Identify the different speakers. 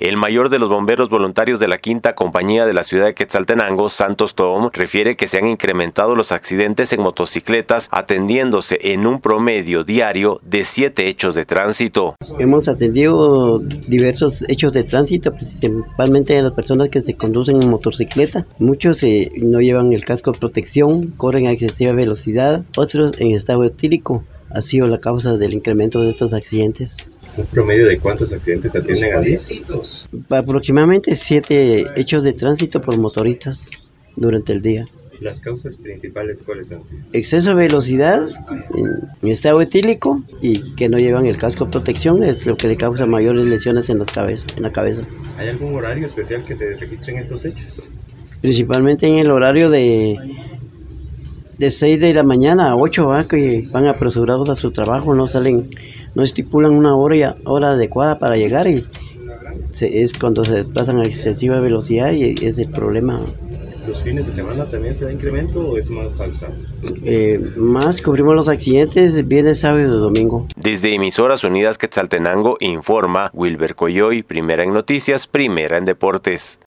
Speaker 1: El mayor de los bomberos voluntarios de la quinta compañía de la ciudad de Quetzaltenango, Santos Tom, refiere que se han incrementado los accidentes en motocicletas atendiéndose en un promedio diario de siete hechos de tránsito.
Speaker 2: Hemos atendido diversos hechos de tránsito, principalmente a las personas que se conducen en motocicleta. Muchos eh, no llevan el casco de protección, corren a excesiva velocidad, otros en estado etílico. Ha sido la causa del incremento de estos accidentes.
Speaker 3: ¿Un promedio de cuántos accidentes atienden al día?
Speaker 2: Aproximadamente siete hechos de tránsito por motoristas durante el día.
Speaker 3: ¿Las causas principales cuáles han sido?
Speaker 2: Exceso de velocidad, en estado etílico y que no llevan el casco de protección es lo que le causa mayores lesiones en, las cabezas, en la cabeza.
Speaker 3: ¿Hay algún horario especial que se registren estos hechos?
Speaker 2: Principalmente en el horario de de 6 de la mañana a 8 ¿va? que van apresurados a su trabajo, no salen, no estipulan una hora, hora adecuada para llegar y es cuando se desplazan a excesiva velocidad y es el problema.
Speaker 3: ¿Los fines de semana también se da incremento o es más pausado?
Speaker 2: Eh, más cubrimos los accidentes viernes, sábado y domingo.
Speaker 1: Desde Emisoras Unidas Quetzaltenango informa Wilber Coyoy, primera en noticias, primera en deportes.